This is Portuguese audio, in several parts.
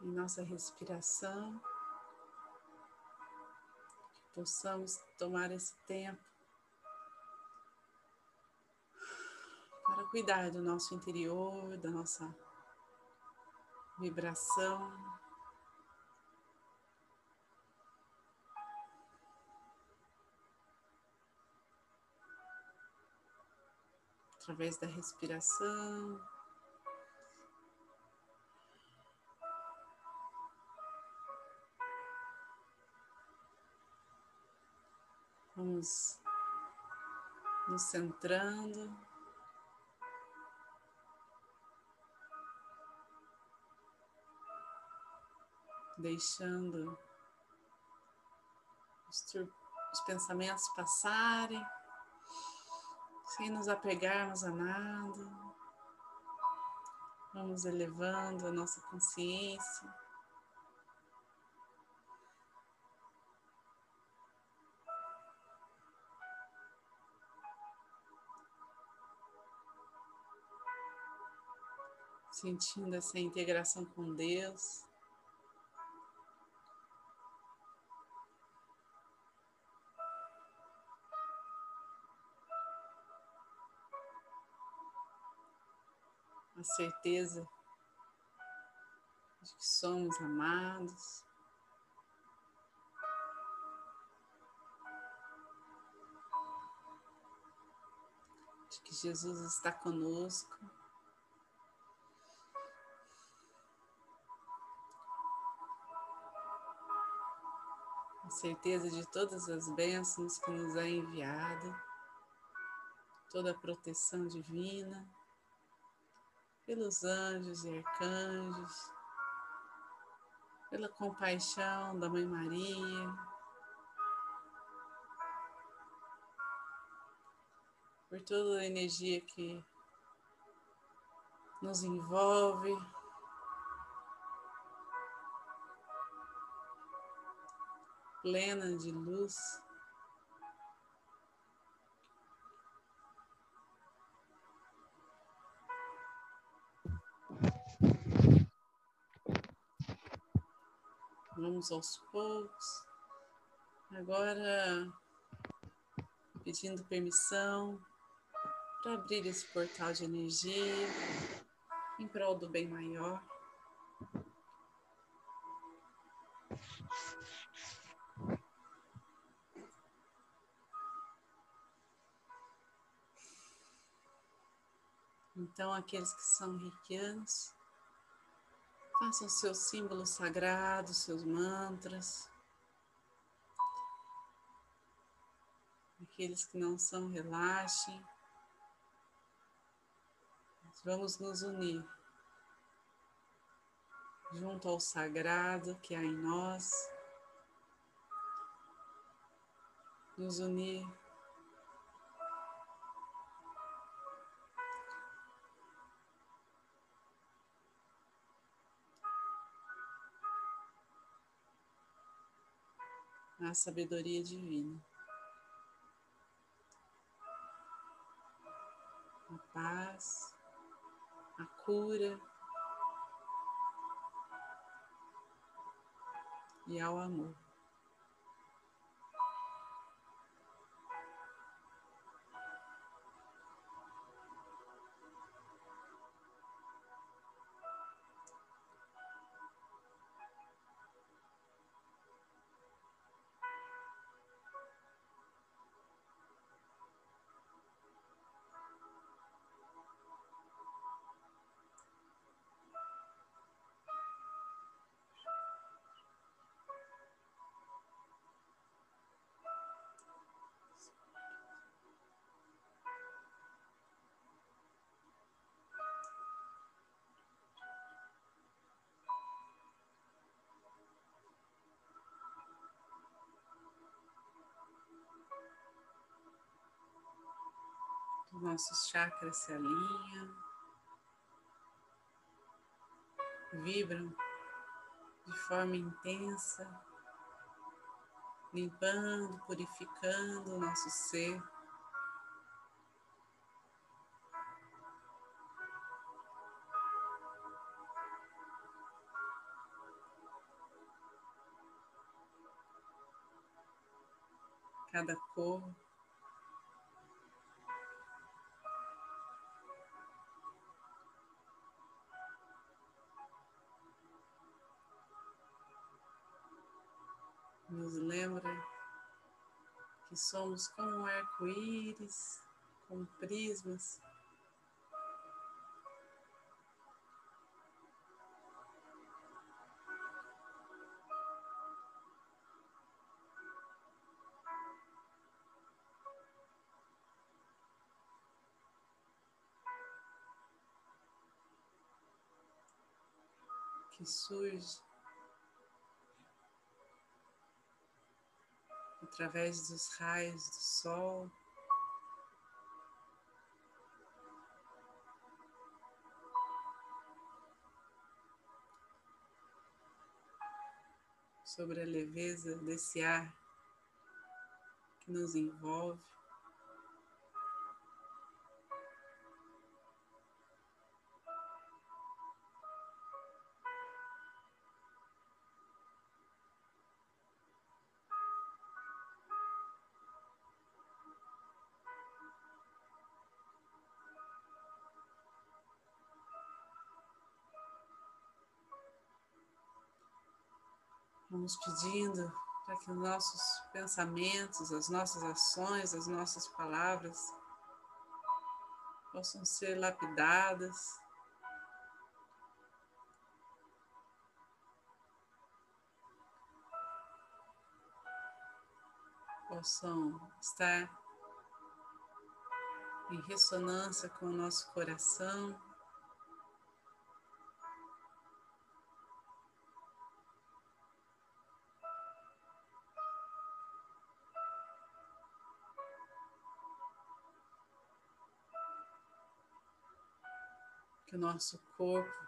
em nossa respiração, que possamos tomar esse tempo para cuidar do nosso interior, da nossa vibração. Através da respiração. Vamos nos centrando. Deixando os, os pensamentos passarem, sem nos apegarmos a nada. Vamos elevando a nossa consciência. Sentindo essa integração com Deus. A certeza de que somos amados. De que Jesus está conosco. Certeza de todas as bênçãos que nos é enviado, toda a proteção divina, pelos anjos e arcanjos, pela compaixão da Mãe Maria, por toda a energia que nos envolve, plena de luz. Vamos aos poucos. Agora, pedindo permissão para abrir esse portal de energia em prol do bem maior. Então, aqueles que são reikianos, façam seus símbolos sagrados, seus mantras. Aqueles que não são, relaxem. Vamos nos unir junto ao sagrado que há em nós, nos unir a sabedoria divina. A paz, a cura e ao amor. nossos chakras se alinham, vibram de forma intensa, limpando, purificando o nosso ser. Cada cor Nos lembra que somos como um arco-íris, com prismas. Que surge através dos raios do sol. Sobre a leveza desse ar que nos envolve. Vamos pedindo para que os nossos pensamentos, as nossas ações, as nossas palavras possam ser lapidadas. Possam estar em ressonância com o nosso coração. O nosso corpo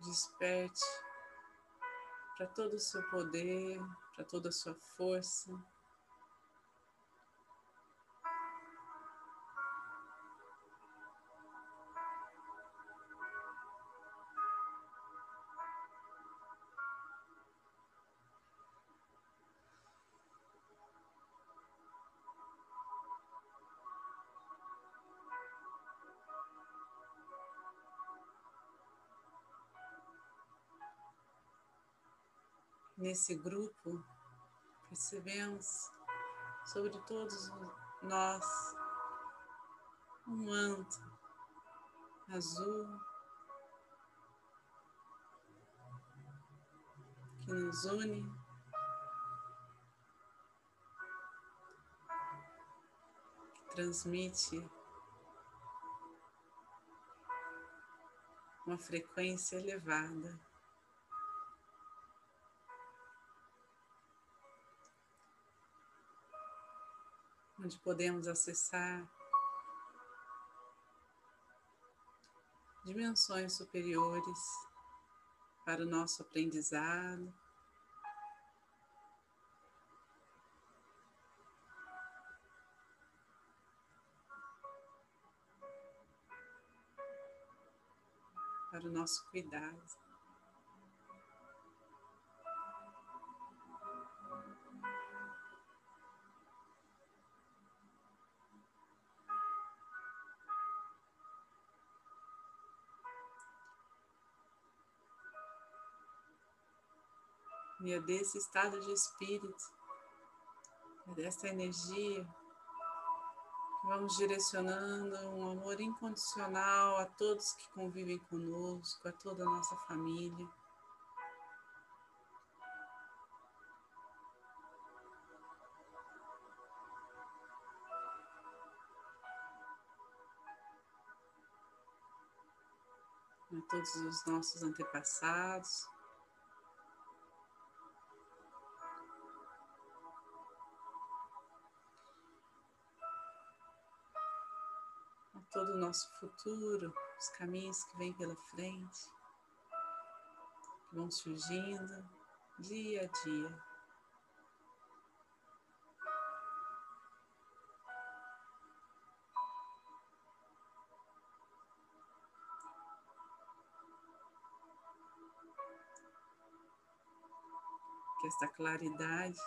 desperte para todo o seu poder, para toda a sua força. Nesse grupo, percebemos sobre todos nós um manto azul que nos une. que Transmite uma frequência elevada. Onde podemos acessar dimensões superiores para o nosso aprendizado. Para o nosso cuidado. É desse estado de espírito, dessa energia, vamos direcionando um amor incondicional a todos que convivem conosco, a toda a nossa família. A todos os nossos antepassados. Todo o nosso futuro, os caminhos que vêm pela frente, que vão surgindo. dia a dia. Que esta claridade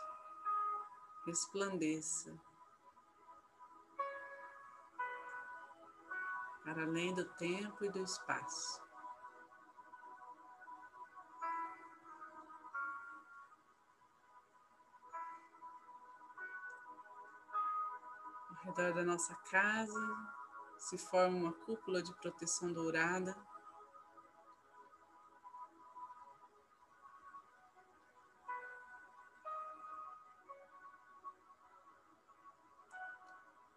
resplandeça para além do tempo e do espaço. Ao redor da nossa casa se forma uma cúpula de proteção dourada.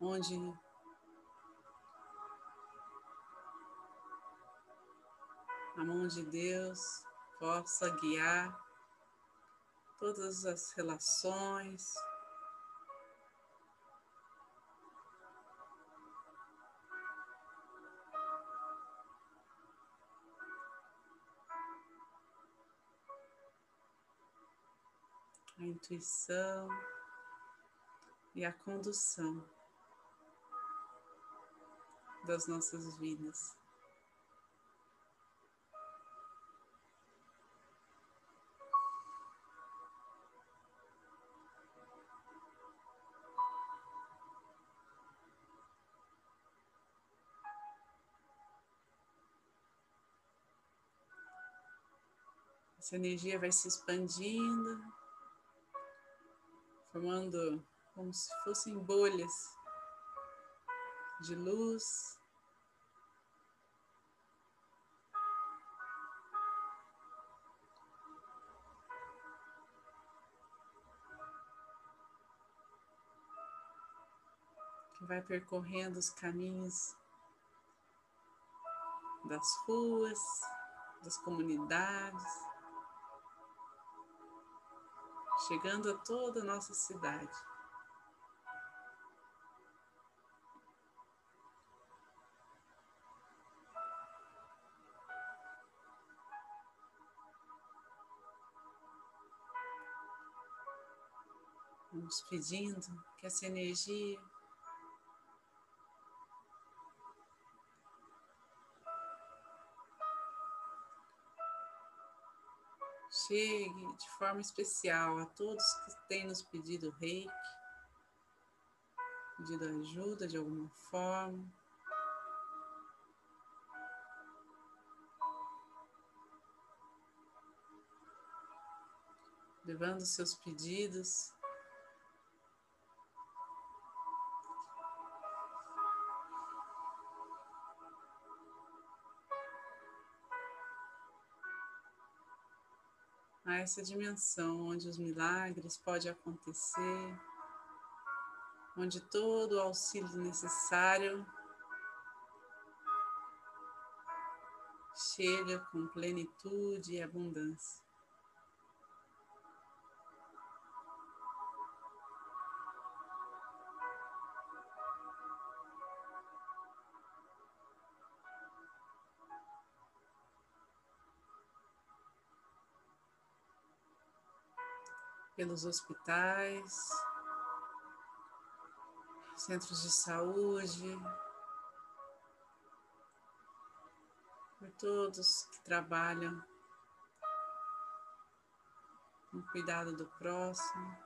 Onde a mão de Deus possa guiar todas as relações. A intuição e a condução das nossas vidas. Essa energia vai se expandindo, formando como se fossem bolhas de luz. Que vai percorrendo os caminhos das ruas, das comunidades chegando a toda a nossa cidade. Vamos pedindo que essa energia chegue de forma especial a todos que têm nos pedido reiki, pedido ajuda de alguma forma. Levando seus pedidos essa dimensão onde os milagres podem acontecer, onde todo o auxílio necessário chega com plenitude e abundância. Pelos hospitais, centros de saúde, por todos que trabalham no cuidado do próximo,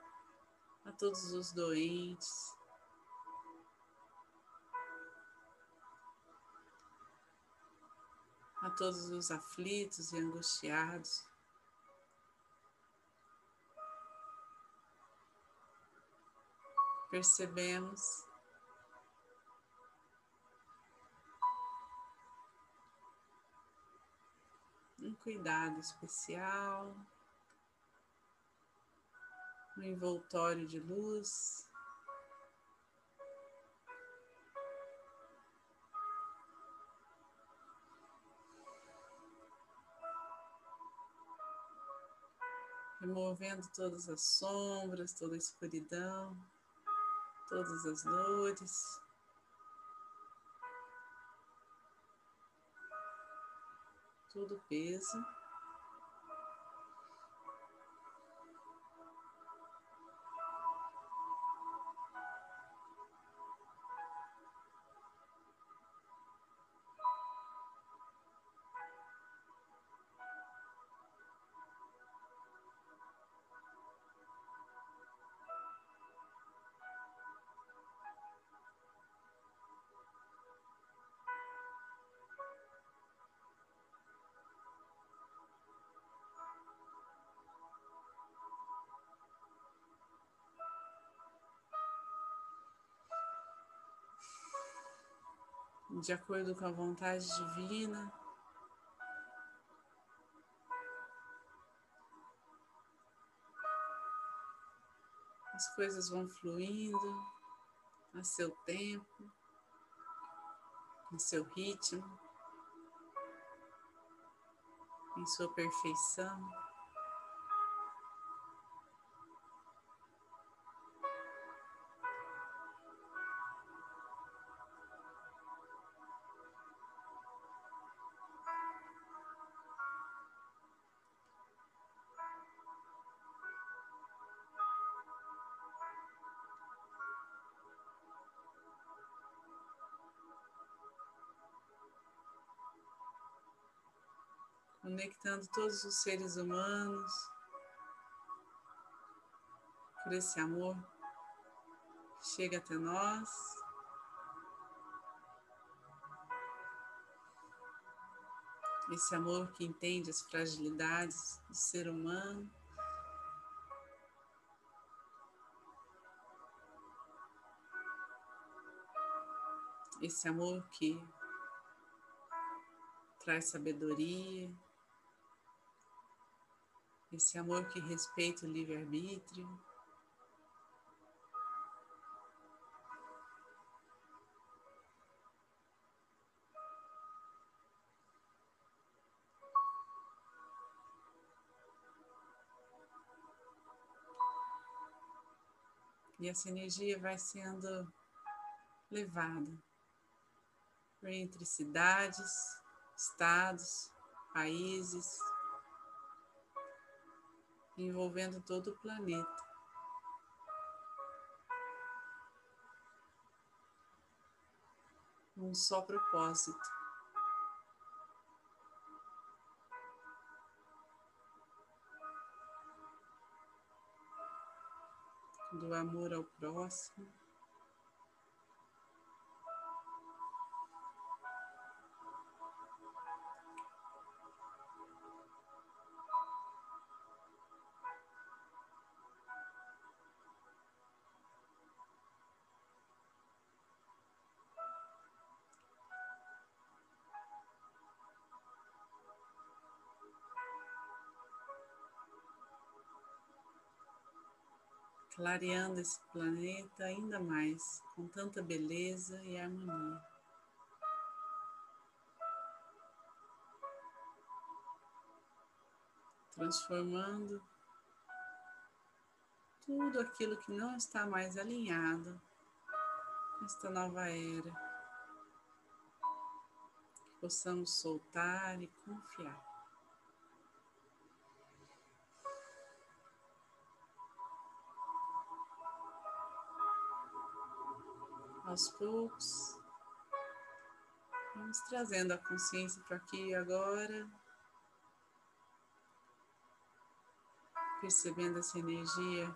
a todos os doentes. A todos os aflitos e angustiados. Percebemos. Um cuidado especial, um envoltório de luz. Removendo todas as sombras, toda a escuridão todas as dores. Todo peso. De acordo com a vontade divina. As coisas vão fluindo a seu tempo, no seu ritmo, em sua perfeição. Conectando todos os seres humanos por esse amor que chega até nós. Esse amor que entende as fragilidades do ser humano. Esse amor que traz sabedoria, esse amor que respeita o livre-arbítrio. E essa energia vai sendo levada entre cidades, estados, países, envolvendo todo o planeta. Um só propósito. Do amor ao próximo. Clareando esse planeta ainda mais, com tanta beleza e harmonia. Transformando tudo aquilo que não está mais alinhado nesta nova era. Que possamos soltar e confiar. Aos poucos. Vamos trazendo a consciência para aqui e agora. Percebendo essa energia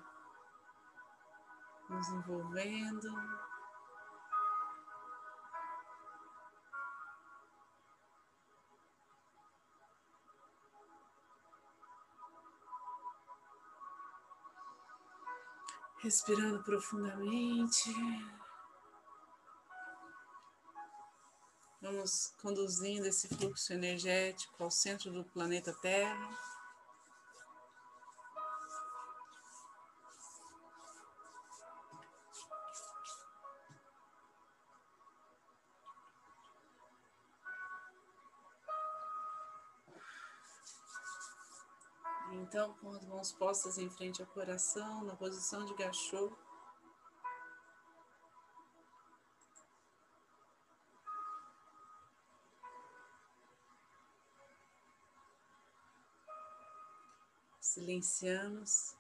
nos envolvendo. Respirando profundamente. Vamos conduzindo esse fluxo energético ao centro do planeta Terra. Então, com as mãos postas em frente ao coração, na posição de gachô, silenciamos.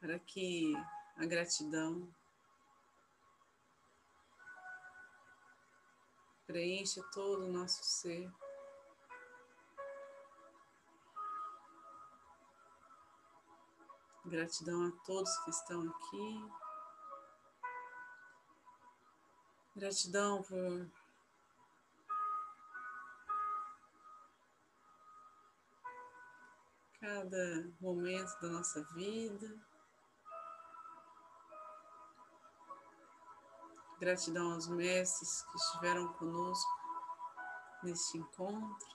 Para que a gratidão preencha todo o nosso ser. Gratidão a todos que estão aqui. Gratidão por cada momento da nossa vida. Gratidão aos mestres que estiveram conosco neste encontro.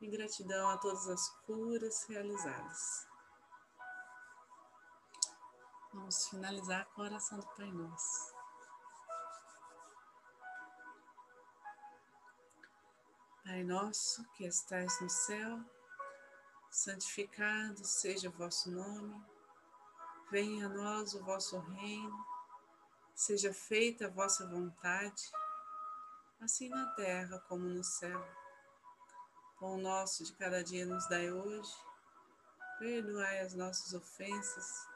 E gratidão a todas as curas realizadas. Vamos finalizar com a oração do Pai Nosso. Pai nosso que estais no céu, santificado seja o vosso nome, venha a nós o vosso reino, seja feita a vossa vontade, assim na terra como no céu. Pão nosso de cada dia nos dai hoje, perdoai as nossas ofensas,